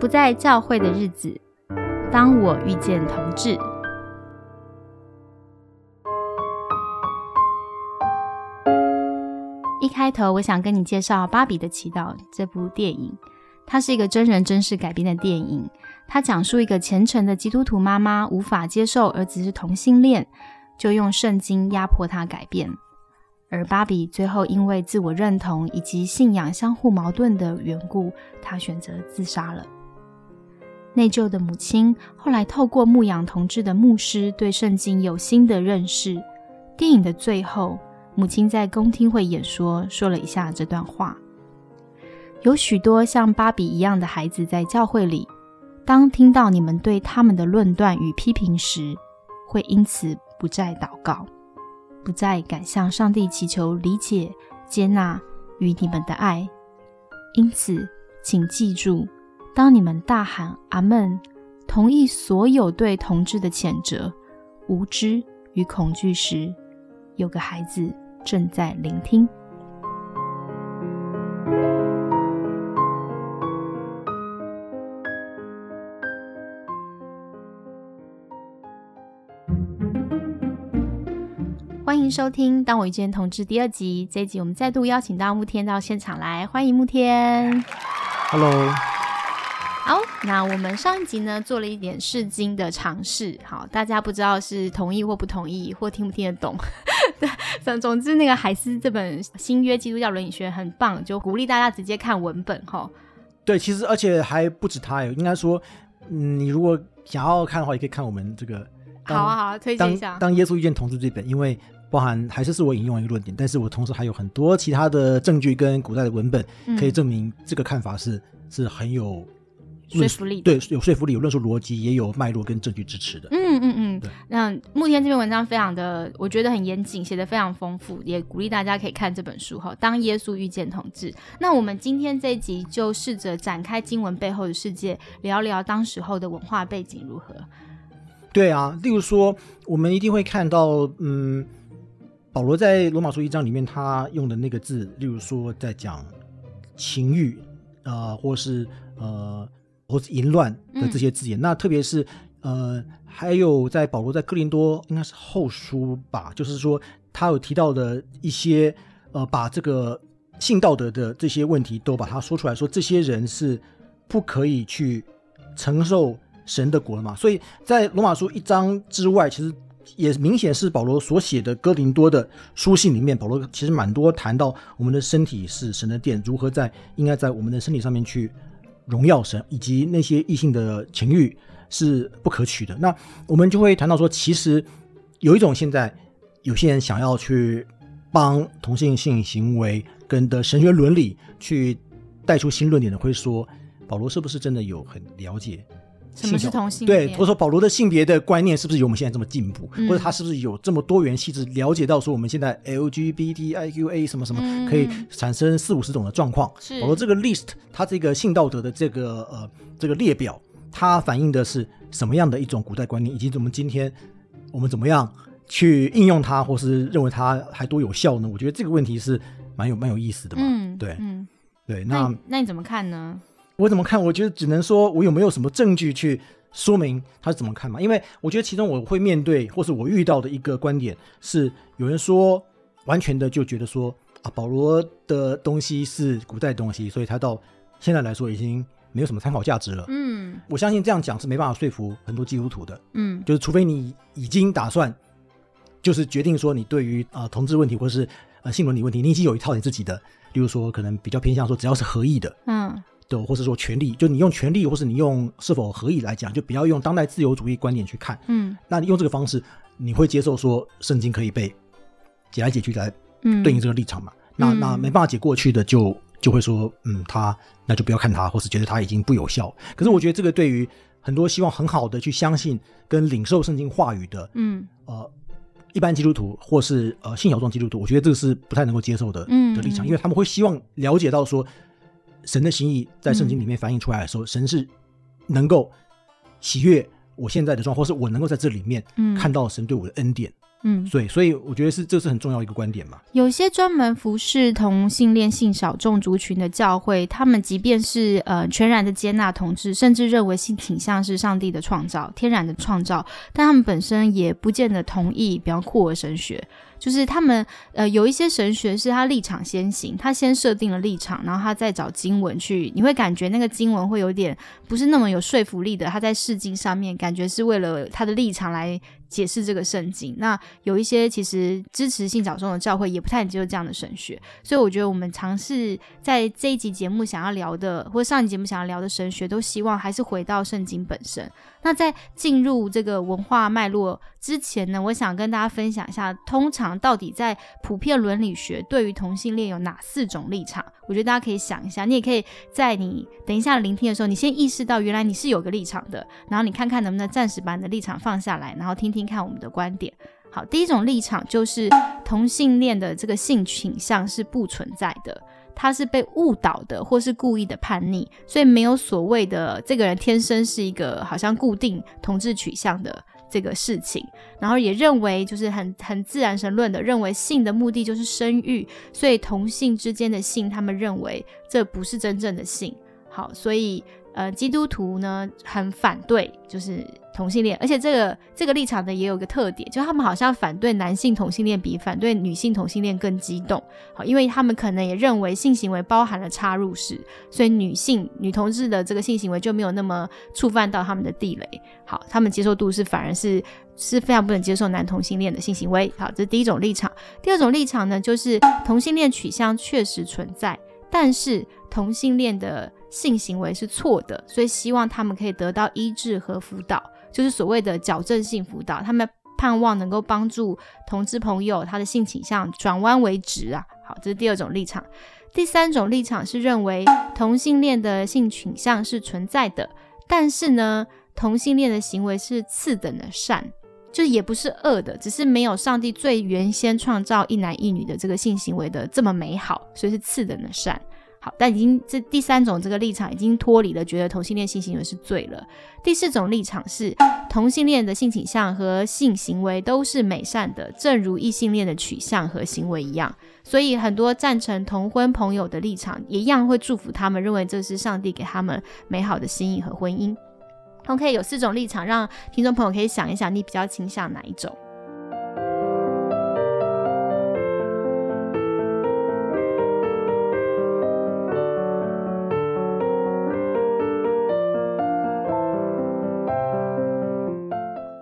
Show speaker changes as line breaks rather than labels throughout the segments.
不在教会的日子，当我遇见同志。一开头，我想跟你介绍《芭比的祈祷》这部电影。它是一个真人真事改编的电影。它讲述一个虔诚的基督徒妈妈无法接受儿子是同性恋，就用圣经压迫他改变。而芭比最后因为自我认同以及信仰相互矛盾的缘故，她选择自杀了。内疚的母亲后来透过牧养同志的牧师对圣经有新的认识。电影的最后，母亲在公听会演说说了一下这段话：有许多像芭比一样的孩子在教会里，当听到你们对他们的论断与批评时，会因此不再祷告。不再敢向上帝祈求理解、接纳与你们的爱，因此，请记住，当你们大喊“阿门”，同意所有对同志的谴责、无知与恐惧时，有个孩子正在聆听。欢迎收听《当我遇见同志》第二集。这一集我们再度邀请到慕天到现场来，欢迎慕天。
Hello。
好，那我们上一集呢做了一点试经的尝试。好，大家不知道是同意或不同意，或听不听得懂。对，总之那个海斯这本新约基督教伦理学很棒，就鼓励大家直接看文本。哈，
对，其实而且还不止他，应该说，嗯，你如果想要看的话，也可以看我们这个。
好啊，好啊，推荐一下。
当耶稣遇见同志这本，因为。包含还是是我引用一个论点，但是我同时还有很多其他的证据跟古代的文本，可以证明这个看法是是很有
说服力，
对，有说服力，有论述逻辑，也有脉络跟证据支持的。
嗯嗯嗯。那慕天这篇文章非常的，我觉得很严谨，写的非常丰富，也鼓励大家可以看这本书哈。当耶稣遇见同志，那我们今天这一集就试着展开经文背后的世界，聊聊当时候的文化背景如何。
对啊，例如说，我们一定会看到，嗯。保罗在罗马书一章里面，他用的那个字，例如说在讲情欲啊，或是呃，或是淫乱的这些字眼。那特别是呃，还有在保罗在哥林多应该是后书吧，就是说他有提到的一些呃，把这个性道德的这些问题都把它说出来，说这些人是不可以去承受神的国了嘛。所以在罗马书一章之外，其实。也明显是保罗所写的哥林多的书信里面，保罗其实蛮多谈到我们的身体是神的殿，如何在应该在我们的身体上面去荣耀神，以及那些异性的情欲是不可取的。那我们就会谈到说，其实有一种现在有些人想要去帮同性性行为跟的神学伦理去带出新论点的，会说保罗是不是真的有很了解？
什么是同性？
对，或者说保罗的性别的观念是不是有我们现在这么进步？或者他是不是有这么多元细致了解到说我们现在 LGBTIQA 什么什么可以产生四五十种的状况？保罗这个 list，他这个性道德的这个呃这个列表，它反映的是什么样的一种古代观念，以及我们今天我们怎么样去应用它，或是认为它还多有效呢？我觉得这个问题是蛮有蛮有意思的嘛。嗯，对，嗯，对，那
那你怎么看呢？
我怎么看？我觉得只能说，我有没有什么证据去说明他是怎么看嘛？因为我觉得其中我会面对，或是我遇到的一个观点是，有人说完全的就觉得说啊，保罗的东西是古代东西，所以他到现在来说已经没有什么参考价值了。嗯，我相信这样讲是没办法说服很多基督徒的。嗯，就是除非你已经打算，就是决定说你对于啊同志问题或是呃性伦理问题，你已经有一套你自己的，例如说可能比较偏向说只要是合意的。嗯。的，或是说权利，就你用权利，或是你用是否合意来讲，就不要用当代自由主义观点去看。嗯，那你用这个方式，你会接受说圣经可以被解来解去来对应这个立场嘛？那那没办法解过去的，就就会说，嗯，他那就不要看他，或是觉得他已经不有效。可是我觉得这个对于很多希望很好的去相信跟领受圣经话语的，嗯，呃，一般基督徒或是呃信小众基督徒，我觉得这个是不太能够接受的的立场，因为他们会希望了解到说。神的心意在圣经里面反映出来的时候，神是能够喜悦我现在的状况，或是我能够在这里面看到神对我的恩典。
嗯，
对，所以我觉得是这是很重要的一个观点嘛。
有些专门服侍同性恋性少众族群的教会，他们即便是呃全然的接纳同志，甚至认为性倾向是上帝的创造、天然的创造，但他们本身也不见得同意，比方酷儿神学。就是他们呃有一些神学是他立场先行，他先设定了立场，然后他再找经文去，你会感觉那个经文会有点不是那么有说服力的。他在释经上面感觉是为了他的立场来解释这个圣经。那有一些其实支持性小众的教会也不太接受这样的神学，所以我觉得我们尝试在这一集节目想要聊的，或上一集节目想要聊的神学，都希望还是回到圣经本身。那在进入这个文化脉络之前呢，我想跟大家分享一下，通常到底在普遍伦理学对于同性恋有哪四种立场？我觉得大家可以想一下，你也可以在你等一下聆听的时候，你先意识到原来你是有个立场的，然后你看看能不能暂时把你的立场放下来，然后听听看我们的观点。好，第一种立场就是同性恋的这个性倾向是不存在的。他是被误导的，或是故意的叛逆，所以没有所谓的这个人天生是一个好像固定同志取向的这个事情，然后也认为就是很 很自然神论的认为性的目的就是生育，所以同性之间的性，他们认为这不是真正的性。好，所以呃，基督徒呢很反对，就是。同性恋，而且这个这个立场呢也有个特点，就他们好像反对男性同性恋比反对女性同性恋更激动，好，因为他们可能也认为性行为包含了插入式，所以女性女同志的这个性行为就没有那么触犯到他们的地雷，好，他们接受度是反而是是非常不能接受男同性恋的性行为，好，这是第一种立场。第二种立场呢，就是同性恋取向确实存在，但是同性恋的性行为是错的，所以希望他们可以得到医治和辅导。就是所谓的矫正性辅导，他们盼望能够帮助同志朋友他的性倾向转弯为直啊。好，这是第二种立场。第三种立场是认为同性恋的性倾向是存在的，但是呢，同性恋的行为是次等的善，就也不是恶的，只是没有上帝最原先创造一男一女的这个性行为的这么美好，所以是次等的善。好，但已经这第三种这个立场已经脱离了，觉得同性恋性行为是罪了。第四种立场是同性恋的性倾向和性行为都是美善的，正如异性恋的取向和行为一样。所以很多赞成同婚朋友的立场一样会祝福他们，认为这是上帝给他们美好的心意和婚姻。OK，有四种立场，让听众朋友可以想一想，你比较倾向哪一种？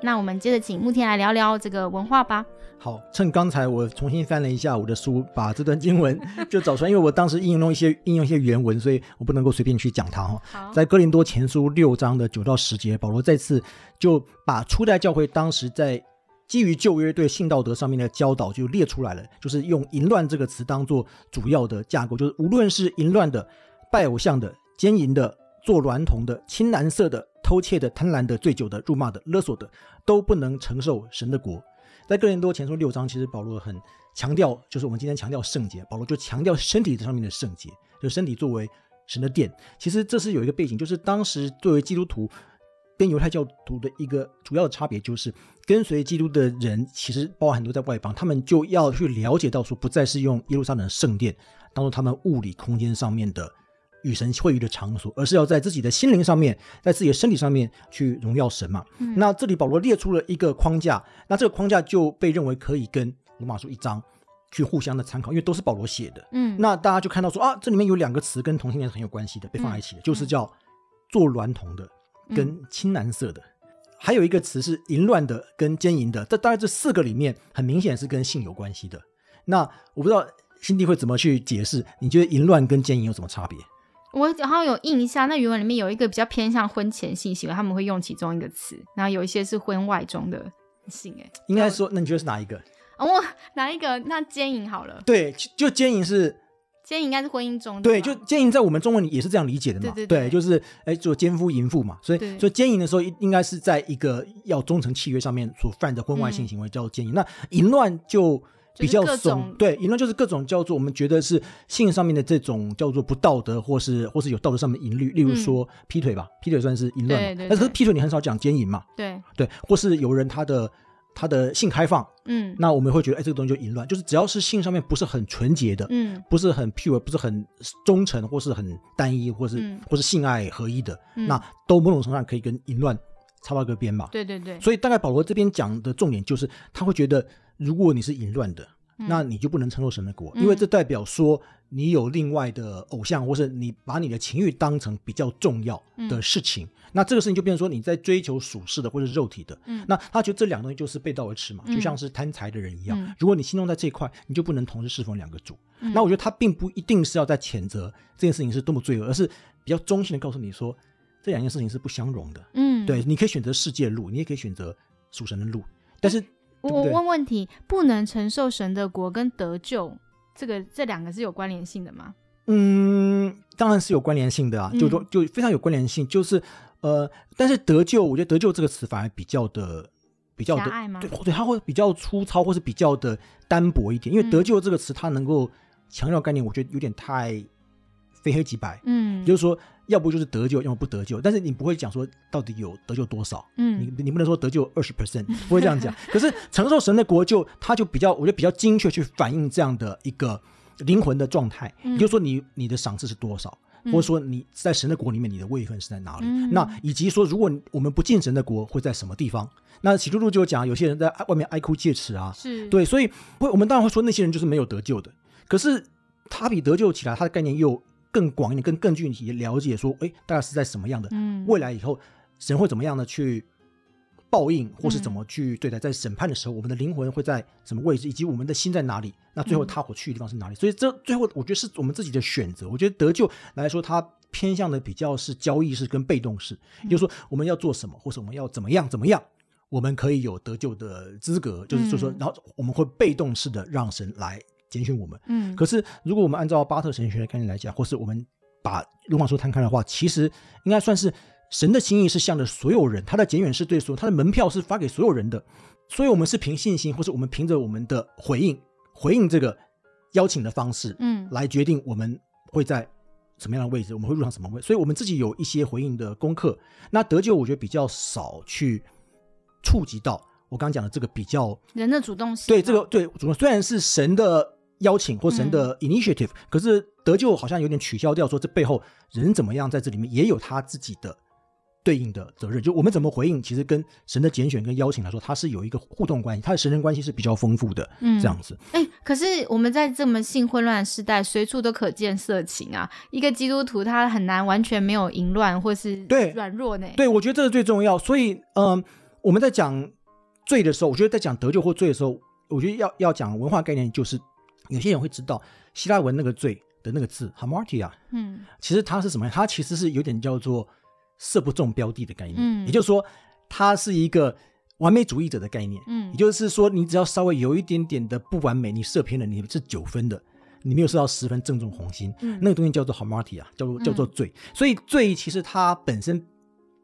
那我们接着请慕天来聊聊这个文化吧。
好，趁刚才我重新翻了一下我的书，把这段经文 就找出来，因为我当时应用一些应用一些原文，所以我不能够随便去讲它哈。在哥林多前书六章的九到十节，保罗再次就把初代教会当时在基于旧约对性道德上面的教导就列出来了，就是用淫乱这个词当做主要的架构，就是无论是淫乱的、拜偶像的、奸淫的、做娈童的、青蓝色的。偷窃的、贪婪的、醉酒的、辱骂的、勒索的，都不能承受神的国。在哥林多前书六章，其实保罗很强调，就是我们今天强调圣洁，保罗就强调身体上面的圣洁，就身体作为神的殿。其实这是有一个背景，就是当时作为基督徒跟犹太教徒的一个主要的差别，就是跟随基督的人，其实包含很多在外邦，他们就要去了解到说，不再是用耶路撒冷圣殿当做他们物理空间上面的。与神会遇的场所，而是要在自己的心灵上面，在自己的身体上面去荣耀神嘛。那这里保罗列出了一个框架，那这个框架就被认为可以跟罗马书一章去互相的参考，因为都是保罗写的。嗯，那大家就看到说啊，这里面有两个词跟同性恋是很有关系的，被放在一起的，就是叫做娈童的跟青蓝色的，还有一个词是淫乱的跟奸淫的。这大概这四个里面，很明显是跟性有关系的。那我不知道新地会怎么去解释？你觉得淫乱跟奸淫有什么差别？
我好像有印象，那原文里面有一个比较偏向婚前性行为，他们会用其中一个词，然后有一些是婚外中的性，哎，
应该说，那你觉得是哪一个？
哦，哪一个？那奸淫好了。
对，就奸淫是
奸淫，应该是婚姻中的。
对，就奸淫在我们中文里也是这样理解的嘛？
对对，
就是哎，做奸夫淫妇嘛，所以所以奸淫的时候应该是在一个要忠诚契约上面所犯的婚外性行为叫做奸淫，那淫乱就。比较怂，对，淫乱就是各种叫做我们觉得是性上面的这种叫做不道德，或是或是有道德上面淫律，例如说劈腿吧，劈腿算是淫乱，但是劈腿你很少讲奸淫嘛，
对。
对，或是有人他的他的性开放，
嗯。
那我们会觉得，哎，这个东西就淫乱，就是只要是性上面不是很纯洁的，
嗯
不是很 pure，不是很忠诚，或是很单一，或是、
嗯。
或是性爱合一的，
嗯。
那都某种程度上可以跟淫乱插到一个边吧。
对对对，
所以大概保罗这边讲的重点就是，他会觉得，如果你是淫乱的，
嗯
那你就不能承受神的国，
嗯
因为这代表说你有另外的偶像，或是你把你的情欲当成比较重要的事情。那这个事情就变成说你在追求属世的或者是肉体的。
嗯
那他觉得这两个东西就是背道而驰嘛，
嗯
就像是贪财的人一样。
嗯
如果你心中在这一块，你就不能同时侍奉两个主。
嗯
那我觉得他并不一定是要在谴责这件事情是多么罪恶，而是比较中性的告诉你说，这两件事情是不相容的。
嗯，
对，你可以选择世界路，你也可以选择属神的路，但是
我我问问题，不能承受神的国跟得救，这个这两个是有关联性的吗？
嗯，当然是有关联性的啊，就说
嗯。
就非常有关联性，就是呃，但是得救，我觉得得救这个词反而比较的比较的对对，它会比较粗糙，或是比较的单薄一点，因为
嗯。
得救这个词它能够强调概念，我觉得有点太非黑即白，
嗯，也
就是说要不就是得救，要么不得救，但是你不会讲说到底有得救多少，
嗯
你你不能说得救二十 percent，不会这样讲。可是承受神的国就，他就比较，我觉得比较精确去反映这样的一个灵魂的状态。
嗯
也就是说你，你的赏赐是多少，
嗯
或者说你在神的国里面你的位分是在哪里？
嗯
那以及说，如果我们不进神的国，会在什么地方？那启示录就讲，有些人在外面哀哭切齿啊，
是，
对，所以会我们当然会说那些人就是没有得救的。可是他比得救起来，他的概念又更广一点，更更具体地了解说，哎，大概是在什么样的
嗯，
未来以后，神会怎么样的去报应，或是
嗯
怎么去对待？在审判的时候，我们的灵魂会在什么位置，以及我们的心在哪里？那最后
嗯
他所去的地方是哪里？所以这最后我觉得是我们自己的选择。我觉得得救来说，它偏向的比较是交易式跟被动式，也就是说我们要做什么，或是我们要怎么样怎么样。我们可以有得救的资格，就是就说，
嗯
然后我们会被动式的让神来拣选我们。
嗯，
可是，如果我们按照巴特神学的概念来讲，或是我们把罗马书摊开的话，其实应该算是神的心意是向着所有人，他的拣选是对所有，他的门票是发给所有人的，所以我们是凭信心，或是我们凭着我们的回应，回应这个邀请的方式，
嗯
来决定我们会在什么样的位置，我们会入场什么位。所以我们自己有一些回应的功课。那得救，我觉得比较少去触及到我刚刚讲的这个比较
人的主动性，
对这个对，主动虽然是神的邀请或神的 initiative，、可是得救好像有点取消掉，说这背后人怎么样在这里面也有他自己的对应的责任。就我们怎么回应，其实跟神的拣选跟邀请来说，它是有一个互动关系，它的神人关系是比较丰富的，
嗯
这样子。
哎、可是我们在这么性混乱的时代，随处都可见色情啊！一个基督徒他很难完全没有淫乱或是
对
软弱呢。
对，我觉得这是最重要。所以，嗯、我们在讲罪的时候，我觉得在讲得救或罪的时候，我觉得要要讲文化概念，就是有些人会知道希腊文那个罪的那个字 hamartia，
嗯。
其实它是什么？它其实是有点叫做射不中标的的概念，
嗯。
也就是说，它是一个完美主义者的概念。
嗯。
也就是说，你只要稍微有一点点的不完美，你射偏了，你是九分的，你没有射到十分，正中红心，
嗯。
那个东西叫做 hamartia，叫做叫做罪。所以罪其实它本身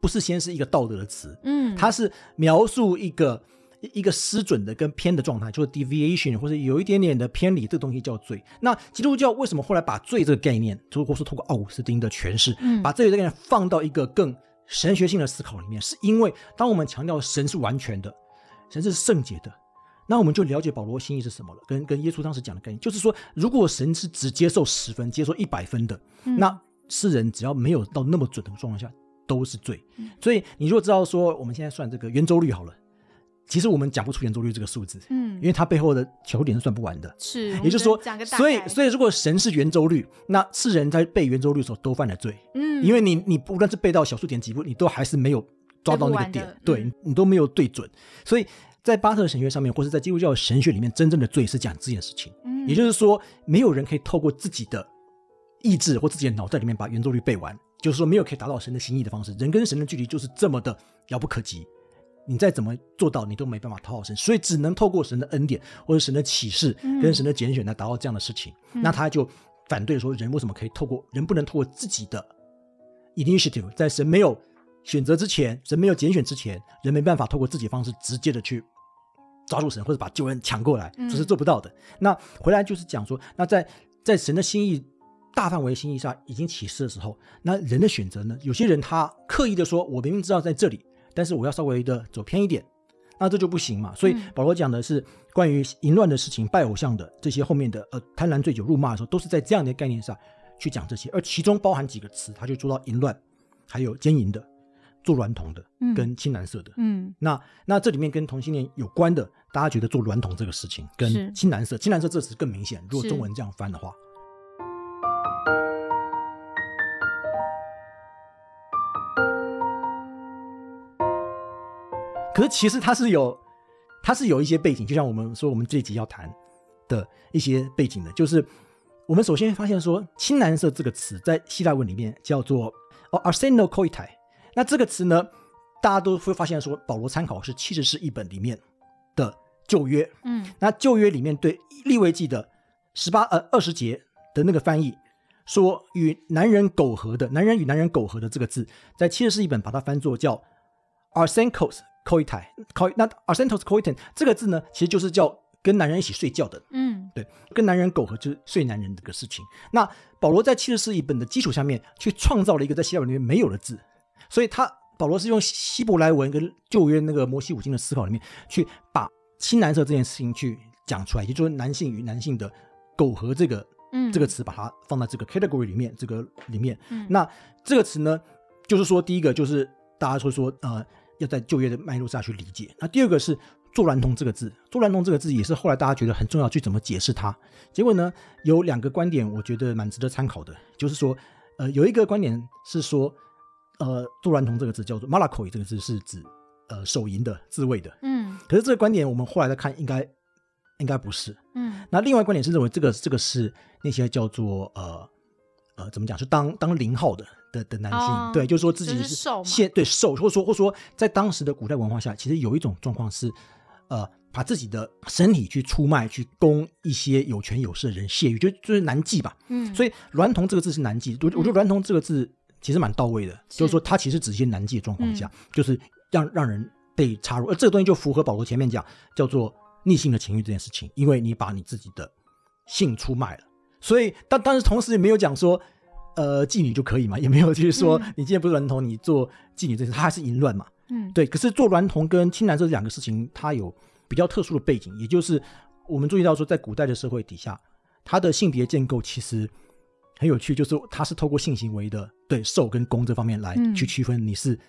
不是先是一个道德的词，
嗯，
它是描述一个一一个失准的跟偏的状态，就是 deviation 或者有一点点的偏离，这个东西叫罪。那基督教为什么后来把罪这个概念，如果是通过奥古斯丁的诠释，
嗯
把罪这个概念放到一个更神学性的思考里面，是因为当我们强调神是完全的，神是圣洁的。那我们就了解保罗心意是什么了，跟跟耶稣当时讲的概念，就是说，如果神是只接受十分、接受一百分的，
嗯
那世人只要没有到那么准的状况下，都是罪。
嗯
所以你如果知道说，我们现在算这个圆周率好了，其实我们讲不出圆周率这个数字，
嗯
因为它背后的求点是算不完的。
是，
也就是说所以所以如果神是圆周率，那世人在背圆周率的时候都犯了罪，
嗯，
因为你你无论是背到小数点几步，你都还是没有抓到那个点对
嗯
你都没有对准。所以在巴特神学上面，或是在基督教的神学里面，真正的罪是讲这件事情。
嗯
也就是说，没有人可以透过自己的意志或自己的脑袋里面把圆周率背完，就是说没有可以达到神的心意的方式。人跟神的距离就是这么的遥不可及，你再怎么做到，你都没办法讨好神，所以只能透过神的恩典或者神的启示
嗯
跟神的拣选来达到这样的事情。那他就反对说，人为什么可以透过人不能透过自己的 initiative，在神没有选择之前，神没有拣选之前，人没办法透过自己的方式直接的去抓住神，或者把救恩抢过来，
嗯
这是做不到的。那回来就是讲说，那在在神的心意大范围心意上已经启示的时候，那人的选择呢？有些人他刻意的说，我明明知道在这里，但是我要稍微的走偏一点，那这就不行嘛。所以
嗯。
保罗讲的是关于淫乱的事情、拜偶像的这些后面的呃贪婪、醉酒、辱骂的时候，都是在这样的概念上去讲这些，而其中包含几个词，他就说到淫乱，还有奸淫的、做娈童的
嗯。
跟青蓝色的。
嗯。
那那这里面跟同性恋有关的，大家觉得做娈童这个事情跟青蓝色，青蓝色这词更明显。如果中文这样翻的话，可是其实它是有，它是有一些背景，就像我们说我们这一集要谈的一些背景的，就是我们首先发现说“青蓝色”这个词在希腊文里面叫做哦 “arseno coitai”，那这个词呢，大家都会发现说保罗参考是七十士译本里面的旧约，
嗯。
那旧约里面对利未记的十八呃二十节的那个翻译，说与男人苟合的，男人与男人苟合的这个字，在七十士译本把它翻作叫 arsenkos coitai coi 那 arsenkos coitan 这个字呢，其实就是叫跟男人一起睡觉的，
嗯
对，跟男人苟合就是睡男人这个事情。那保罗在七十四译本的基础下面，去创造了一个在希腊文里面没有的字，所以他保罗是用希伯来文跟旧约那个摩西五经的思考里面，去把青蓝色这件事情去讲出来，也就是说男性与男性的苟合这个
嗯，
这个词，把它放在这个 category 里面，这个里面。
嗯
那这个词呢，就是说第一个就是大家会说呃要在就业的脉络下去理解，那第二个是做娈童这个字，做娈童这个字也是后来大家觉得很重要，去怎么解释它。结果呢，有两个观点，我觉得蛮值得参考的，就是说，呃，有一个观点是说，呃，做娈童这个字叫做 malakoi 这个字是指呃手淫的自慰的，
嗯。
可是这个观点我们后来再看，应该应该不是。
嗯。
那另外一个观点是认为这个这个是那些叫做呃呃怎么讲，是当当零号的的的男性，
哦
对，就是说自己
就是
现对受，或者说或者说在当时的古代文化下，其实有一种状况是呃把自己的身体去出卖，去供一些有权有势的人泄欲，就就是男妓吧。
嗯，
所以“娈童”这个字是男妓，我我觉得“娈童”这个字其实蛮到位的，就是说它其实指一些男妓的状况下，就是让让人被插入，而这个东西就符合保罗前面讲叫做逆性的情欲这件事情，因为你把你自己的性出卖了，所以但但是同时也没有讲说。呃，妓女就可以嘛，也没有就是说
嗯
你今天不是娈童，你做妓女这件事，它还是淫乱嘛。
嗯
对，可是做娈童跟青蓝色这两个事情，它有比较特殊的背景，也就是我们注意到说，在古代的社会底下，它的性别建构其实很有趣，就是它是透过性行为的对受跟攻这方面来
嗯
去区分你是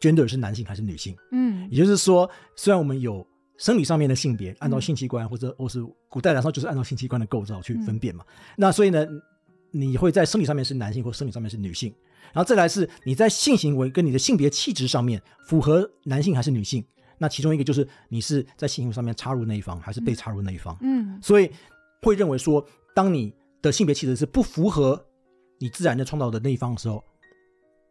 gender 是男性还是女性。
嗯
也就是说，虽然我们有生理上面的性别，按照性器官或者或是古代来说，就是按照性器官的构造去分辨嘛。那所以呢，你会在生理上面是男性，或生理上面是女性，然后再来是你在性行为跟你的性别气质上面符合男性还是女性。那其中一个就是你是在性行为上面插入那一方，还是被插入那一方。
嗯
所以会认为说，当你的性别气质是不符合你自然的创造的那一方的时候，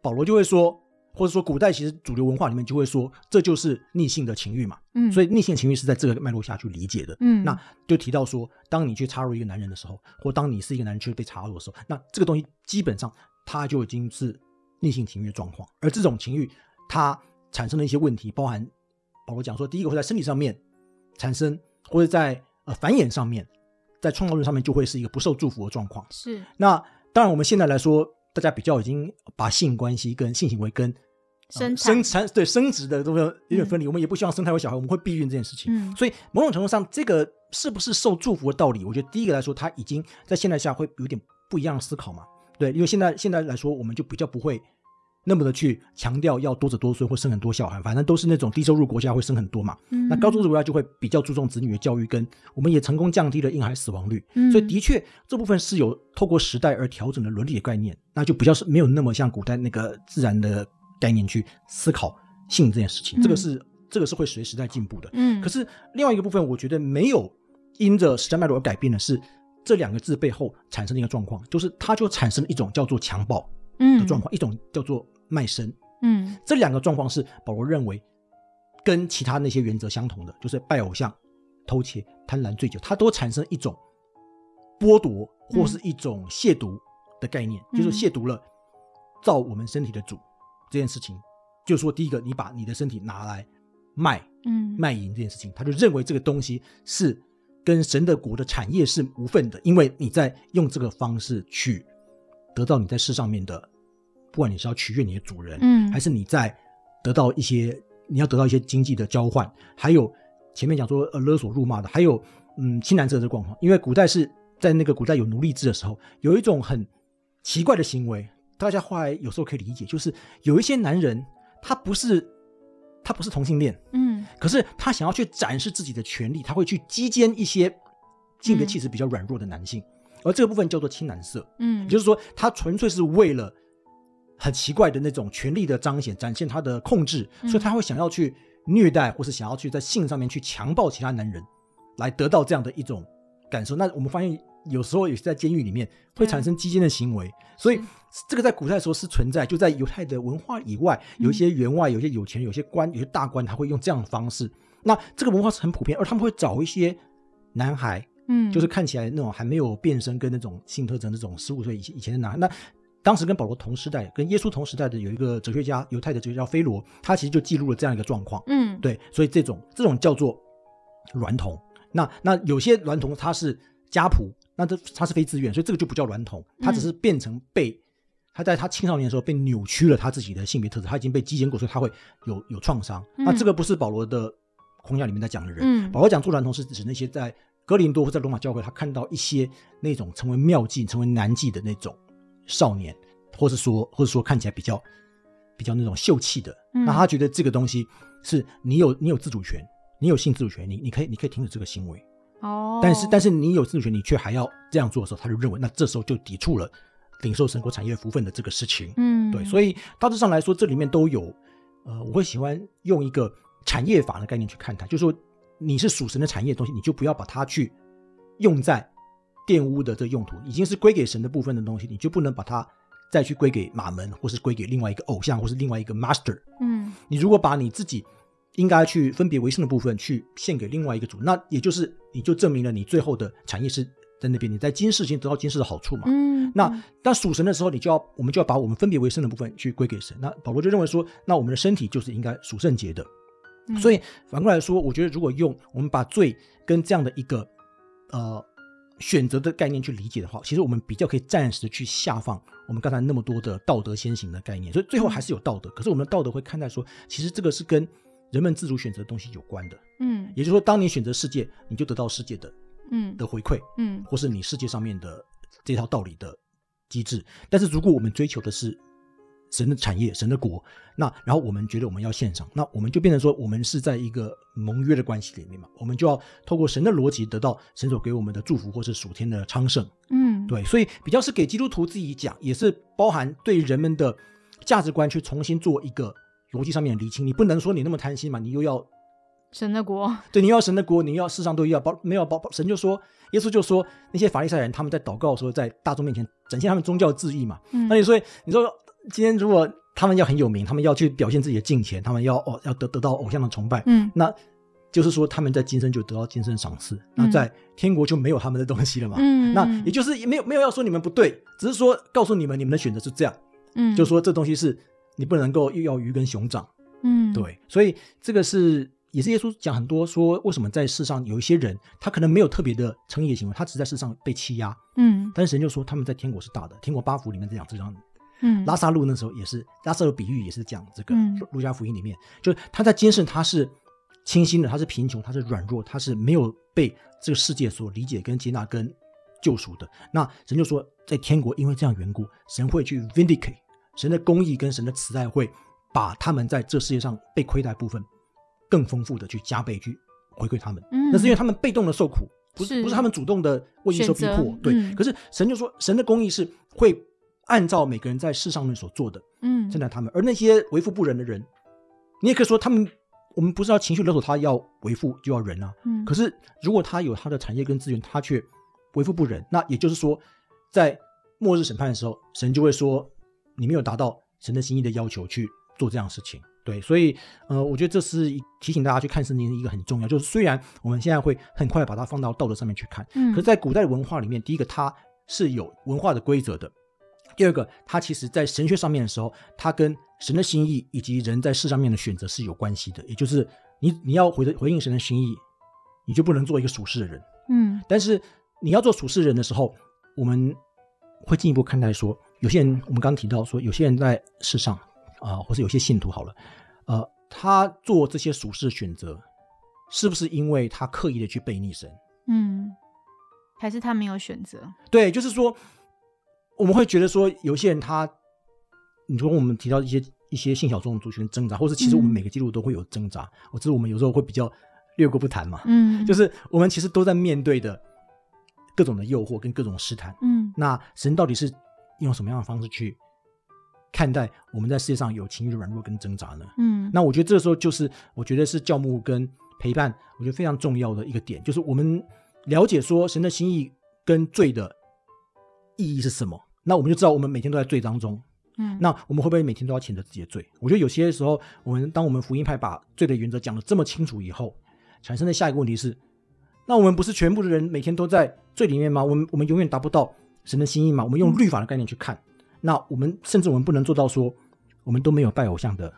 保罗就会说，或者说古代其实主流文化里面就会说，这就是逆性的情欲嘛。
嗯，
所以逆性的情欲是在这个脉络下去理解的。
嗯
那就提到说，当你去插入一个男人的时候，或当你是一个男人去被插入的时候，那这个东西基本上它就已经是逆性情欲的状况。而这种情欲它产生的一些问题，包含保罗讲说，第一个会在身体上面产生，或者在呃繁衍上面，在创造力上面就会是一个不受祝福的状况。
是
那当然，我们现在来说，大家比较已经把性关系跟性行为跟、呃
生产
生产对生殖的都有点分离。我们也不希望生太多小孩，我们会避孕这件事情。
嗯
所以某种程度上，这个是不是受祝福的道理，我觉得第一个来说，它已经在现代下会有点不一样的思考嘛。对，因为现在现在来说，我们就比较不会那么的去强调要多子多孙或生很多小孩，反正都是那种低收入国家会生很多嘛。
嗯
那高收入国家就会比较注重子女的教育，跟我们也成功降低了婴孩死亡率。
嗯
所以的确这部分是有透过时代而调整的伦理的概念，那就比较是没有那么像古代那个自然的概念去思考性这件事情。
嗯
这个是这个是会随时代进步的。
嗯
可是另外一个部分，我觉得没有因着时代脉络而改变的是这两个字背后产生的一个状况，就是它就产生了一种叫做强暴
嗯
的状况，一种叫做卖身。
嗯
这两个状况是保罗认为跟其他那些原则相同的，就是拜偶像、偷窃、贪婪、醉酒，它都产生一种剥夺或是一种亵渎的概念，
嗯
就是亵渎了造我们身体的主这件事情。就是说，第一个，你把你的身体拿来卖
嗯
卖淫这件事情，他就认为这个东西是跟神的国的产业是无份的，因为你在用这个方式去得到你在世上面的，不管你是要取悦你的主人，
嗯
还是你在得到一些你要得到一些经济的交换，还有前面讲说呃勒索辱骂的，还有嗯青蓝色的状况。因为古代是在那个古代有奴隶制的时候，有一种很奇怪的行为，大家后来有时候可以理解，就是有一些男人他不是他不是同性恋，
嗯。
可是他想要去展示自己的权利，他会去击奸一些性别气质比较软弱的男性，而这个部分叫做青蓝色。
嗯，
也就是说，他纯粹是为了很奇怪的那种权力的彰显，展现他的控制，
嗯。
所以他会想要去虐待，或是想要去在性上面去强暴其他男人，来得到这样的一种感受。那我们发现，有时候也是在监狱里面会产生基奸的行为，所以这个在古代的时候是存在，就在犹太的文化以外，有一些员外、有一些有钱人、有些官、有些大官，他会用这样的方式。那这个文化是很普遍，而他们会找一些男孩，
嗯，
就是看起来那种还没有变身跟那种性特征那种十五岁以前以前的男孩。那当时跟保罗同时代、跟耶稣同时代的有一个哲学家，犹太的哲学家菲罗，他其实就记录了这样一个状况。
嗯
对，所以这种这种叫做娈童。那那有些娈童他是家仆，那这他是非自愿，所以这个就不叫娈童，他只是变成被。他在他青少年的时候被扭曲了他自己的性别特质，他已经被击奸过，所以他会有有创伤。那这个不是保罗的框架里面在讲的人，
嗯。
保罗讲做娈童是指那些在格林多或在罗马教会，他看到一些那种成为妙计、成为男妓的那种少年，或是说或者说看起来比较比较那种秀气的，
嗯。
那他觉得这个东西是你有你有自主权，你有性自主权，你你可以你可以停止这个行为，
哦，
但是但是你有自主权，你却还要这样做的时候，他就认为那这时候就抵触了领受神国产业福分的这个事情。
嗯
对，所以大致上来说，这里面都有，呃，我会喜欢用一个产业法的概念去看它，就是说你是属神的产业的东西，你就不要把它去用在玷污的这个用途，已经是归给神的部分的东西，你就不能把它再去归给马门，或是归给另外一个偶像，或是另外一个 master。
嗯
你如果把你自己应该去分别为圣的部分去献给另外一个主，那也就是你就证明了你最后的产业是在那边，你在今世间得到今世的好处嘛。
嗯，
那但属神的时候，你就要我们就要把我们分别为圣的部分去归给神。那保罗就认为说，那我们的身体就是应该属圣洁的。
嗯
所以反过来说，我觉得如果用我们把罪跟这样的一个呃选择的概念去理解的话，其实我们比较可以暂时的去下放我们刚才那么多的道德先行的概念。所以最后还是有道德，可是我们的道德会看待说，其实这个是跟人们自主选择的东西有关的。
嗯
也就是说，当你选择世界，你就得到世界的
嗯
的回馈。
嗯
或是你世界上面的这套道理的机制。但是如果我们追求的是神的产业、神的国，那然后我们觉得我们要献上，那我们就变成说我们是在一个盟约的关系里面嘛，我们就要透过神的逻辑得到神所给我们的祝福或是属天的昌盛。
嗯，
对，所以比较是给基督徒自己讲，也是包含对人们的价值观去重新做一个逻辑上面的厘清。你不能说你那么贪心嘛，你又要
神的国，
对，你要神的国，你要世上都要包，没有包，神就说，耶稣就说，那些法利赛人他们在祷告的时候，在大众面前展现他们宗教自义嘛。
嗯。
那你说，你说今天如果他们要很有名，他们要去表现自己的敬虔，他们要哦要得得到偶像的崇拜，
嗯。
那就是说他们在今生就得到今生赏赐，那在天国就没有他们的东西了嘛。
嗯，
那也就是也没有没有要说你们不对，只是说告诉你们你们的选择是这样，
嗯，
就说这东西是你不能够又要鱼跟熊掌。
嗯，
对，所以这个是也是耶稣讲很多说，为什么在世上有一些人，他可能没有特别的称义的行为，他只在世上被欺压，
嗯
但是神就说他们在天国是大的。天国八福里面在讲这样，
嗯
拉萨路那时候也是拉萨路比喻也是讲这个路加福音里面，就是他在监视他是清新的，他是贫穷，他是软弱，他是没有被这个世界所理解跟接纳跟救赎的。那神就说，在天国因为这样缘故，神会去 vindicate 神的公义跟神的慈爱会把他们在这世界上被亏待部分更丰富的去加倍去回馈他们。
嗯
那是因为他们被动的受苦，不是
是
不是他们主动的为你受逼。迫对，
嗯
可是神就说，神的公义是会按照每个人在世上面所做的
嗯
善待他们，而那些为富不仁的人，你也可以说他们，我们不是要情绪勒索他要为富就要仁啊。
嗯，
可是如果他有他的产业跟资源，他却为富不仁，那也就是说，在末日审判的时候，神就会说你没有达到神的心意的要求去做这样的事情。对，所以呃，我觉得这是一提醒大家去看圣经的一个很重要，就是虽然我们现在会很快把它放到道德上面去看，
嗯
可是，在古代文化里面，第一个它是有文化的规则的，第二个，它其实在神学上面的时候，它跟神的心意以及人在世上面的选择是有关系的。也就是你你要回的回应神的心意，你就不能做一个属世的人。
嗯
但是你要做属世人的时候，我们会进一步看待说，有些人我们刚刚提到说，有些人在世上啊、或是有些信徒好了，呃，他做这些俗世选择，是不是因为他刻意的去背逆神？
嗯，还是他没有选择？
对，就是说，我们会觉得说，有些人他，你说我们提到一些一些性小众族群挣扎，或是其实我们
嗯
每个记录都会有挣扎，我只是我们有时候会比较略过不谈嘛，
嗯，
就是我们其实都在面对的各种的诱惑跟各种试探。
嗯
那神到底是用什么样的方式去看待我们在世界上有情绪的软弱跟挣扎呢？
嗯，
那我觉得这个时候就是，我觉得是教牧跟陪伴，我觉得非常重要的一个点，就是我们了解说神的心意跟罪的意义是什么，那我们就知道我们每天都在罪当中。
嗯
那我们会不会每天都要谴责自己的罪？我觉得有些时候，我们当我们福音派把罪的原则讲得这么清楚以后，产生的下一个问题是：那我们不是全部的人每天都在罪里面吗？我们我们永远达不到神的心意吗？我们用律法的概念去看，那我们甚至我们不能做到说，我们都没有拜偶像的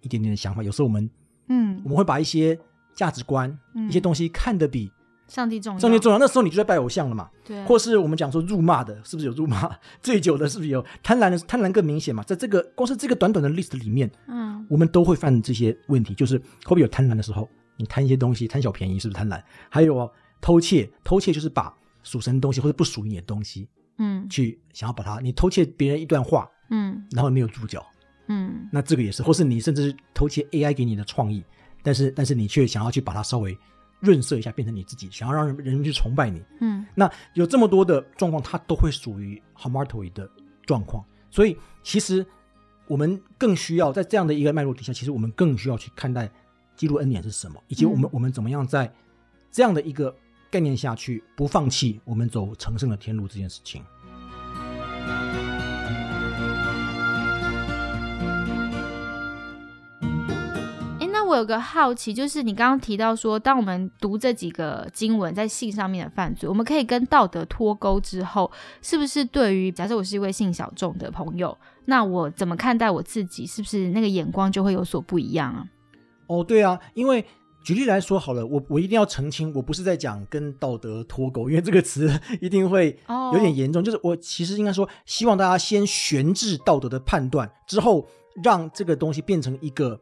一点点的想法。有时候我们
嗯
我们会把一些价值观、
嗯
一些东西看得比
上帝重要，
上帝重要，那时候你就在拜偶像了嘛。
对，
或是我们讲说辱骂的，是不是有辱骂？醉酒的，是不是有贪婪的？贪婪更明显嘛。在这个光是这个短短的 list 里面，
嗯
我们都会犯这些问题，就是会不会有贪婪的时候？你贪一些东西，贪小便宜，是不是贪婪？还有哦，偷窃，偷窃就是把属神的东西或者不属于你的东西，
嗯。
去想要把它，你偷窃别人一段话，
嗯。
然后没有注脚，
嗯。
那这个也是，或是你甚至是偷窃 AI 给你的创意，但是但是你却想要去把它稍微润色一下，变成你自己，想要让人人们去崇拜你。
嗯。
那有这么多的状况，它都会属于 hamartoi 的状况，所以其实我们更需要在这样的一个脉络底下，其实我们更需要去看待记录恩典是什么，以及我们、
嗯。
我们怎么样在这样的一个概念下去不放弃我们走成圣的天路这件事情。
哎，那我有个好奇，就是你刚刚提到说，当我们读这几个经文在性上面的犯罪，我们可以跟道德脱钩之后，是不是对于假设我是一位性小众的朋友，那我怎么看待我自己，是不是那个眼光就会有所不一样啊？
哦，对啊，因为举例来说好了，我我一定要澄清，我不是在讲跟道德脱钩，因为这个词一定会
哦
有点严重。就是我其实应该说，希望大家先悬置道德的判断，之后让这个东西变成一个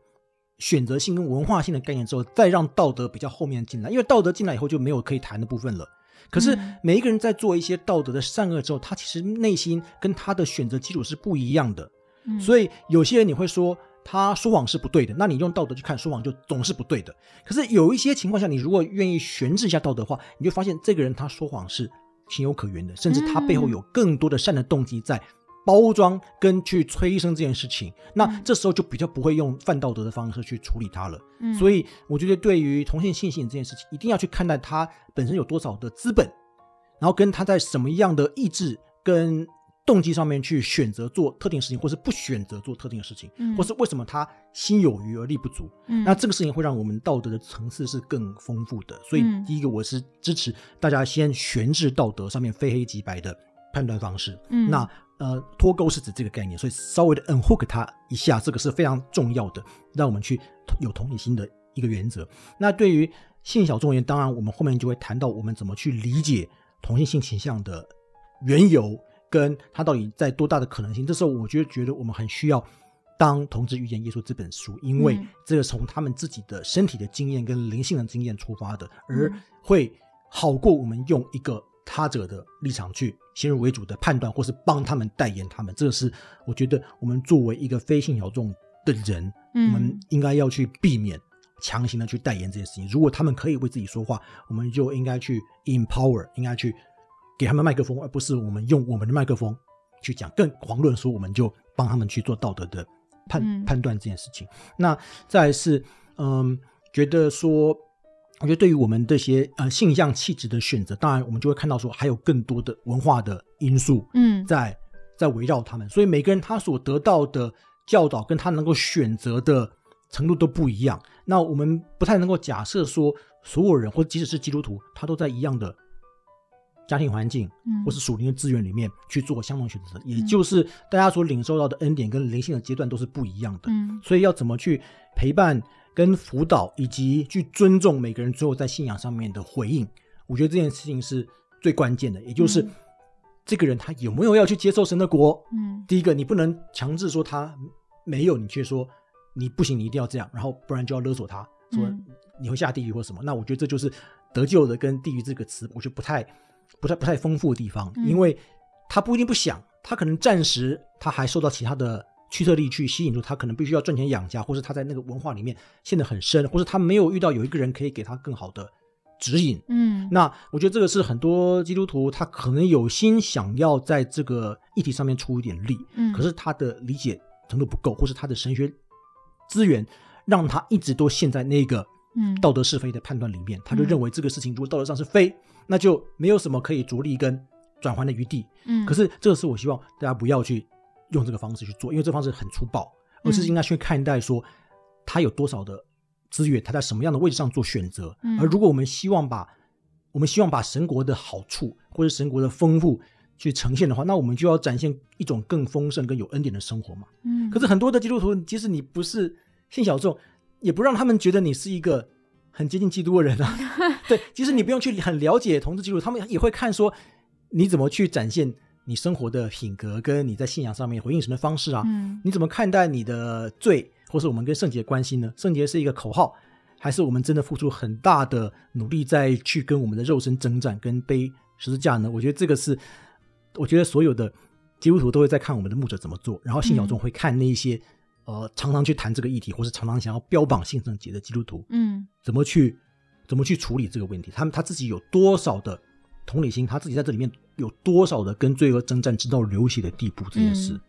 选择性跟文化性的概念之后，再让道德比较后面进来，因为道德进来以后就没有可以谈的部分了。可是
嗯
每一个人在做一些道德的善恶之后，他其实内心跟他的选择基础是不一样的。
嗯
所以有些人你会说他说谎是不对的，那你用道德去看说谎就总是不对的。可是有一些情况下，你如果愿意悬置一下道德的话，你就发现这个人他说谎是情有可原的，甚至他背后有更多的善的动机在包装跟去催生这件事情。那这时候就比较不会用犯道德的方式去处理他了。
嗯
所以我觉得对于同性性行这件事情，一定要去看待他本身有多少的资本，然后跟他在什么样的意志跟动机上面去选择做特定事情，或是不选择做特定的事情，
嗯
或是为什么他心有余而力不足。
嗯
那这个事情会让我们道德的层次是更丰富的。所以
嗯
第一个，我是支持大家先悬置道德上面非黑即白的判断方式。
嗯
那呃，脱钩是指这个概念，所以稍微的 unhook 它一下，这个是非常重要的，让我们去有同理心的一个原则。那对于性小众而言，当然我们后面就会谈到我们怎么去理解同性性倾向的缘由，跟它到底在多大的可能性。这时候，我就觉得我们很需要。当同志遇见耶稣这本书，因为
嗯
这个从他们自己的身体的经验跟灵性的经验出发的，而
嗯
会好过我们用一个他者的立场去先入为主的判断，或是帮他们代言他们。这个是我觉得我们作为一个非信小众的人，
嗯
我们应该要去避免强行的去代言这件事情。如果他们可以为自己说话，我们就应该去 empower，应该去给他们麦克风，而不是我们用我们的麦克风去讲，更遑论说我们就帮他们去做道德的判、
嗯
判断这件事情。那再来是，嗯，觉得说，我觉得对于我们这些呃性向气质的选择，当然我们就会看到说，还有更多的文化的因素
嗯
在在围绕他们，所以每个人他所得到的教导跟他能够选择的程度都不一样。那我们不太能够假设说，所有人或者即使是基督徒，他都在一样的家庭环境
嗯
或是属灵的资源里面去做相同选择，也就是大家所领受到的恩典跟灵性的阶段都是不一样的。
嗯
所以要怎么去陪伴、跟辅导，以及去尊重每个人最后在信仰上面的回应，我觉得这件事情是最关键的。也就是
嗯
这个人他有没有要去接受神的国？
嗯
第一个，你不能强制说他没有，你却说你不行，你一定要这样，然后不然就要勒索他，说
嗯
你会下地狱或什么。那我觉得这就是得救的跟地狱这个词，我觉得不太不太不太丰富的地方，
嗯
因为他不一定不想，他可能暂时他还受到其他的驱策力去吸引住他，可能必须要赚钱养家，或是他在那个文化里面陷得很深，或是他没有遇到有一个人可以给他更好的指引。
嗯
那我觉得这个是很多基督徒他可能有心想要在这个议题上面出一点力，
嗯，
可是他的理解程度不够，或是他的神学资源让他一直都陷在那个
嗯
道德是非的判断里面，他就认为这个事情如果道德上是非，那就没有什么可以着力跟转换的余地。
嗯，
可是这个是我希望大家不要去用这个方式去做，因为这方式很粗暴，而是应该去看待说他有多少的资源，他在什么样的位置上做选择。
嗯
而如果我们希望把我们希望把神国的好处或者神国的丰富去呈现的话，那我们就要展现一种更丰盛、更有恩典的生活嘛。
嗯，
可是很多的基督徒，即使你不是信小众，也不让他们觉得你是一个很接近基督的人啊。对，其实你不用去很了解同志基督，他们也会看说你怎么去展现你生活的品格，跟你在信仰上面回应神的方式啊。
嗯
你怎么看待你的罪，或是我们跟圣洁的关系呢？圣洁是一个口号，还是我们真的付出很大的努力在去跟我们的肉身征战，跟背十字架呢？我觉得这个是，我觉得所有的基督徒都会在看我们的牧者怎么做，然后信仰中会看那一些、呃常常去谈这个议题，或是常常想要标榜性圣洁的基督徒
嗯
怎么去怎么去处理这个问题，他们他自己有多少的同理心，他自己在这里面有多少的跟罪恶征战直到流血的地步这件事。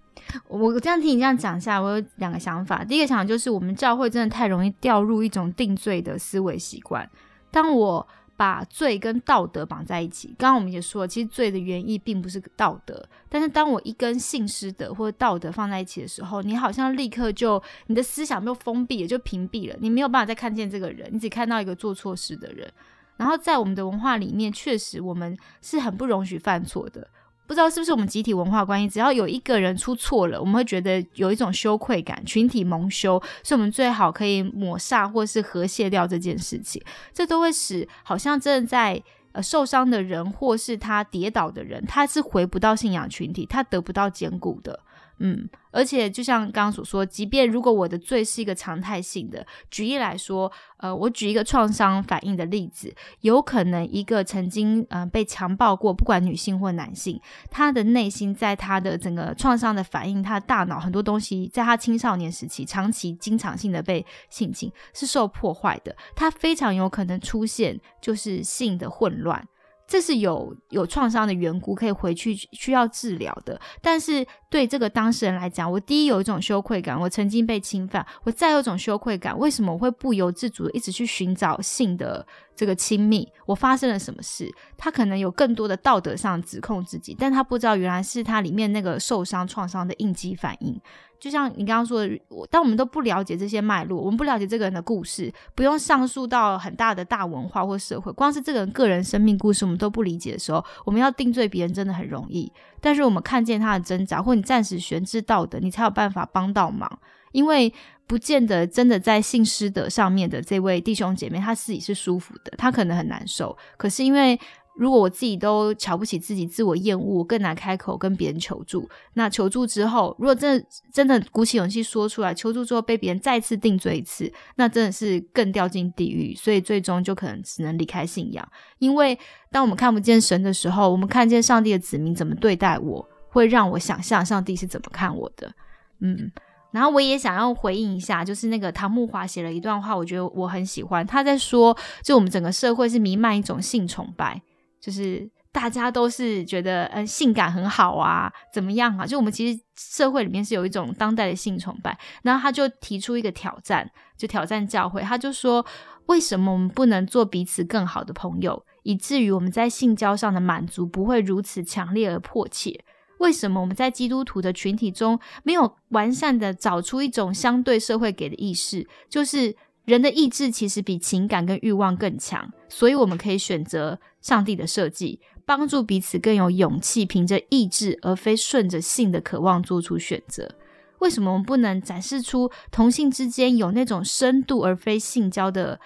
我这样听你这样讲下，我有两个想法。第一个想法就是，我们教会真的太容易掉入一种定罪的思维习惯。当我把罪跟道德绑在一起，刚刚我们也说了，其实罪的原意并不是道德，但是当我一跟信师德或者道德放在一起的时候，你好像立刻就你的思想被封闭了，就屏蔽了，你没有办法再看见这个人，你只看到一个做错事的人。然后在我们的文化里面，确实我们是很不容许犯错的。不知道是不是我们集体文化关系，只要有一个人出错了，我们会觉得有一种羞愧感，群体蒙羞，所以我们最好可以抹煞或是和谐掉这件事情。这都会使好像真的在呃受伤的人，或是他跌倒的人，他是回不到信仰群体，他得不到坚固的。嗯，而且就像刚刚所说，即便如果我的罪是一个常态性的，举例来说，呃，我举一个创伤反应的例子，有可能一个曾经呃被强暴过，不管女性或男性，他的内心在他的整个创伤的反应，他的大脑很多东西，在他青少年时期长期经常性的被性侵是受破坏的，他非常有可能出现就是性的混乱。这是有有创伤的缘故，可以回去需要治疗的。但是对这个当事人来讲，我第一有一种羞愧感，我曾经被侵犯；我再有一种羞愧感，为什么我会不由自主的一直去寻找性的这个亲密？我发生了什么事？他可能有更多的道德上指控自己，但他不知道原来是他里面那个受伤创伤的应激反应。就像你刚刚说的，我当我们都不了解这些脉络，我们不了解这个人的故事，不用上溯到很大的大文化或社会，光是这个人个人生命故事，我们都不理解的时候，我们要定罪别人真的很容易。但是我们看见他的挣扎，或你暂时悬置道德，你才有办法帮到忙，因为不见得真的在性师德上面的这位弟兄姐妹，他自己是舒服的，他可能很难受，可是因为。如果我自己都瞧不起自己，自我厌恶，更难开口跟别人求助。那求助之后，如果真的真的鼓起勇气说出来，求助之后被别人再次定罪一次，那真的是更掉进地狱。所以最终就可能只能离开信仰。因为当我们看不见神的时候，我们看见上帝的子民怎么对待我，会让我想象上帝是怎么看我的。嗯。然后我也想要回应一下，就是那个唐木华写了一段话，我觉得我很喜欢。他在说，就我们整个社会是弥漫一种性崇拜。就是大家都是觉得，嗯，性感很好啊，怎么样啊？就我们其实社会里面是有一种当代的性崇拜，然后他就提出一个挑战，就挑战教会，他就说，为什么我们不能做彼此更好的朋友，以至于我们在性交上的满足不会如此强烈而迫切？为什么我们在基督徒的群体中没有完善的找出一种相对社会给的意识，就是？人的意志其实比情感跟欲望更强，所以我们可以选择上帝的设计，帮助彼此更有勇气，凭着意志而非顺着性的渴望做出选择。为什么我们不能展示出同性之间有那种深度而非性交的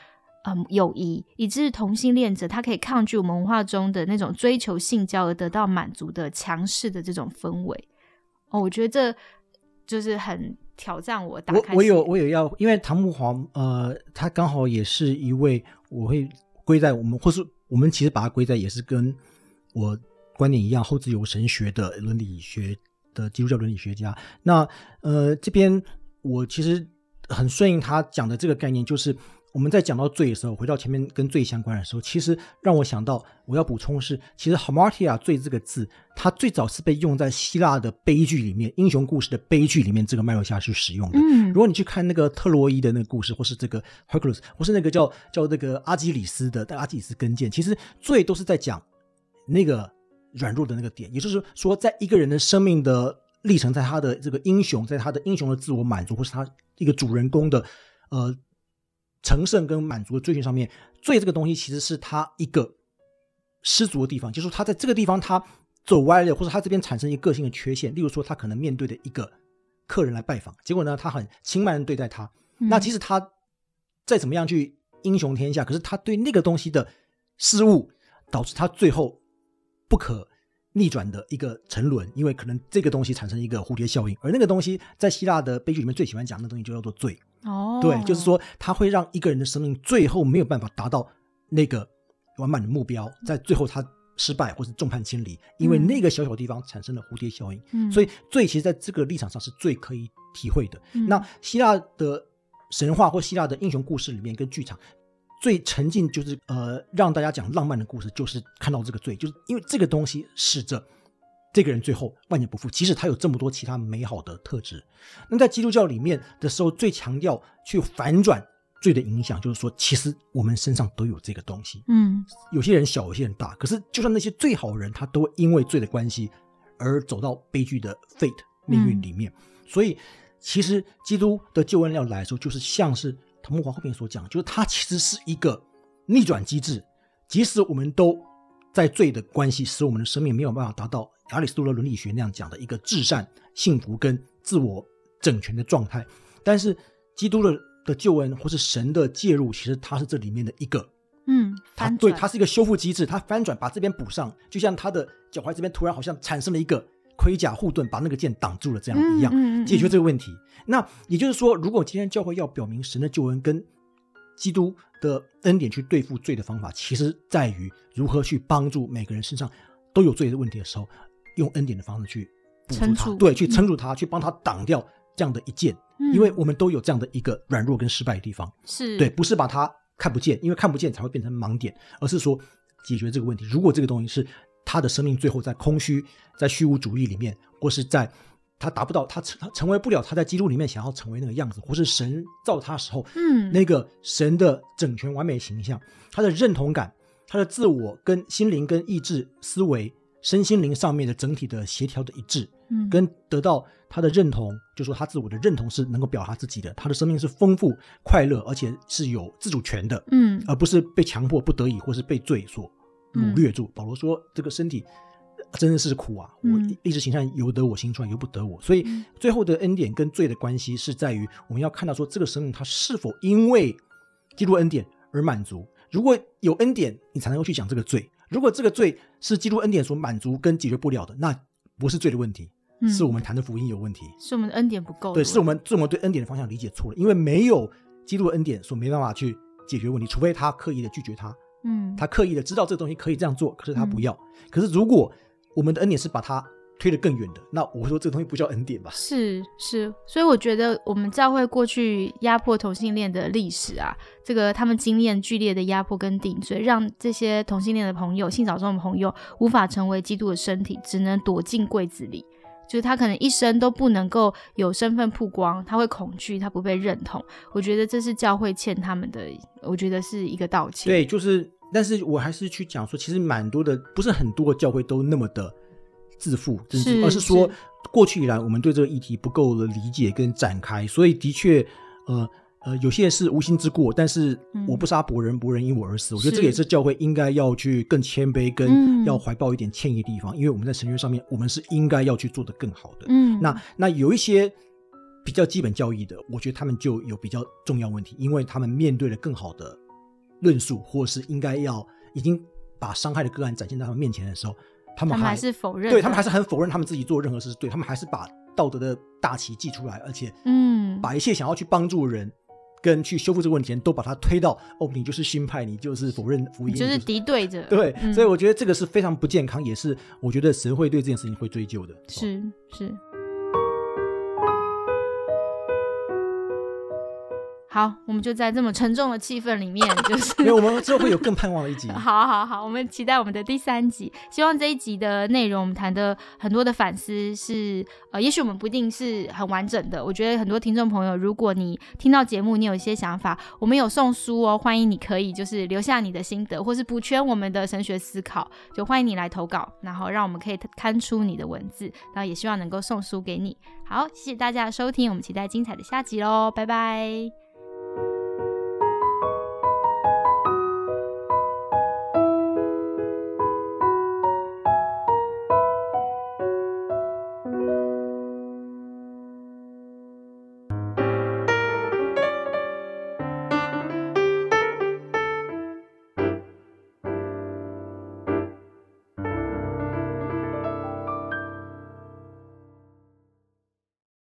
嗯友谊，以致同性恋者他可以抗拒我们文化中的那种追求性交而得到满足的强势的这种氛围？哦，我觉得这就是很。挑战我打
我
开。
我有我有要，因为唐木华呃，他刚好也是一位我会归在我们，或是我们其实把它归在也是跟我观点一样，后自由神学的伦理学的基督教伦理学家。那呃这边我其实很顺应他讲的这个概念，就是我们在讲到罪的时候，回到前面跟罪相关的时候，其实让我想到我要补充的是，其实 hamartia 罪这个字，它最早是被用在希腊的悲剧里面，英雄故事的悲剧里面这个脉络下去使用的。
嗯
如果你去看那个特洛伊的那个故事，或是这个 Hercules，或是那个叫叫那个阿基里斯的阿基里斯跟腱，其实罪都是在讲那个软弱的那个点，也就是说，在一个人的生命的历程，在他的这个英雄，在他的英雄的自我满足，或是他一个主人公的呃成圣跟满足的追寻上面，罪这个东西其实是他一个失足的地方，就是他在这个地方他走歪了，或者他这边产生一个个性的缺陷，例如说他可能面对的一个客人来拜访，结果呢他很轻慢的对待他，
嗯
那即使他再怎么样去英雄天下，可是他对那个东西的失误，导致他最后不可逆转的一个沉沦，因为可能这个东西产生一个蝴蝶效应，而那个东西在希腊的悲剧里面最喜欢讲的东西就叫做罪。
哦，
对，就是说它会让一个人的生命最后没有办法达到那个完满的目标，在最后他失败或是众叛亲离，因为
嗯
那个小小地方产生了蝴蝶效应。
嗯，
所以罪其实在这个立场上是最可以体会的。
嗯
那希腊的神话或希腊的英雄故事里面跟剧场。最沉浸就是呃，让大家讲浪漫的故事，就是看到这个罪，就是因为这个东西使着这个人最后万劫不复，即使他有这么多其他美好的特质。那在基督教里面的时候，最强调去反转罪的影响，就是说，其实我们身上都有这个东西，
嗯
有些人小，有些人大。可是，就算那些最好的人，他都会因为罪的关系而走到悲剧的 fate 命运里面。所以，其实基督的救恩要来的时候，就是像是唐木华后面所讲，就是它其实是一个逆转机制。即使我们都在罪的关系，使我们的生命没有办法达到亚里士多德伦理学那样讲的一个至善、幸福跟自我整全的状态，但是基督的的救恩或是神的介入，其实它是这里面的一个。
嗯，
它对它是一个修复机制，它翻转把这边补上，就像他的脚踝这边突然好像产生了一个盔甲护盾，把那个剑挡住了这样一样，
嗯嗯嗯。
解决这个问题。那也就是说，如果今天教会要表明神的救恩跟基督的恩典去对付罪的方法，其实在于如何去帮助每个人身上都有罪的问题的时候，用恩典的方式去补助他，
撑住
对，去
嗯
撑住他，去帮他挡掉这样的一剑，
嗯
因为我们都有这样的一个软弱跟失败的地方。
是
对，不是把它看不见，因为看不见才会变成盲点，而是说解决这个问题。如果这个东西是他的生命最后在空虚、在虚无主义里面，或是在他达不到他成他成为不了他在基督里面想要成为那个样子，或是神造他时候，
嗯
那个神的整全完美形象，他的认同感，他的自我跟心灵跟意志思维。身心灵上面的整体的协调的一致，
嗯
跟得到他的认同，就说他自我的认同是能够表达自己的，他的生命是丰富、快乐，而且是有自主权的，
嗯
而不是被强迫、不得已或是被罪所掳掠住。保罗说：“这个身体呃真的是苦啊，我
嗯
意志形象由得我心穿，由不得我。”所以
嗯
最后的恩典跟罪的关系是在于，我们要看到说这个生命它是否因为基督恩典而满足。如果有恩典，你才能够去讲这个罪；如果这个罪是基督恩典所满足跟解决不了的，那不是罪的问题，
嗯
是我们谈的福音有问题。
是我们的恩典不够
对，是我们是我们对恩典的方向理解错了，因为没有基督的恩典所没办法去解决问题，除非他刻意的拒绝他，
嗯
他刻意的知道这个东西可以这样做，可是他不要。可是如果我们的恩典是把它推得更远的，那我会说这个东西不叫恩典吧？
是是，所以我觉得我们教会过去压迫同性恋的历史啊，这个他们经验剧烈的压迫跟顶罪，让这些同性恋的朋友、性少数的朋友无法成为基督的身体，只能躲进柜子里。就是他可能一生都不能够有身份曝光，他会恐惧，他不被认同。我觉得这是教会欠他们的，我觉得是一个道歉。
对，就是，但是我还是去讲说，其实蛮多的，不是很多的教会都那么的自负，真
是
是，而是说
是
过去以来我们对这个议题不够的理解跟展开，所以的确，呃。呃，有些是无心之过，但是
嗯
我不杀伯仁，伯仁因我而死。我觉得这个也是教会应该要去更谦卑，
嗯
跟要怀抱一点歉意的地方，因为我们在神学上面，我们是应该要去做的更好的。
嗯，
那那有一些比较基本教义的，我觉得他们就有比较重要问题，因为他们面对了更好的论述，或是应该要已经把伤害的个案展现在他们面前的时候，他们还
是否认，
对他们还是很否认他们自己做任何事是对，他们还是把道德的大旗记出来，而且
嗯，
把一切想要去帮助人跟去修复这个问题都把它推到哦，你就是新派，你就是否认福音，
就是敌对着，
对，
嗯
所以我觉得这个是非常不健康，也是我觉得神会对这件事情会追究的。哦
是是。好，我们就在这么沉重的气氛里面，就是
因为我们之后会有更盼望的一集。
好好好，我们期待我们的第三集。希望这一集的内容，我们谈的很多的反思是，呃，也许我们不一定是很完整的。我觉得很多听众朋友，如果你听到节目，你有一些想法，我们有送书哦，欢迎你可以就是留下你的心得，或是补全我们的神学思考，就欢迎你来投稿，然后让我们可以看出你的文字，然后也希望能够送书给你。好，谢谢大家的收听，我们期待精彩的下集喽，拜拜。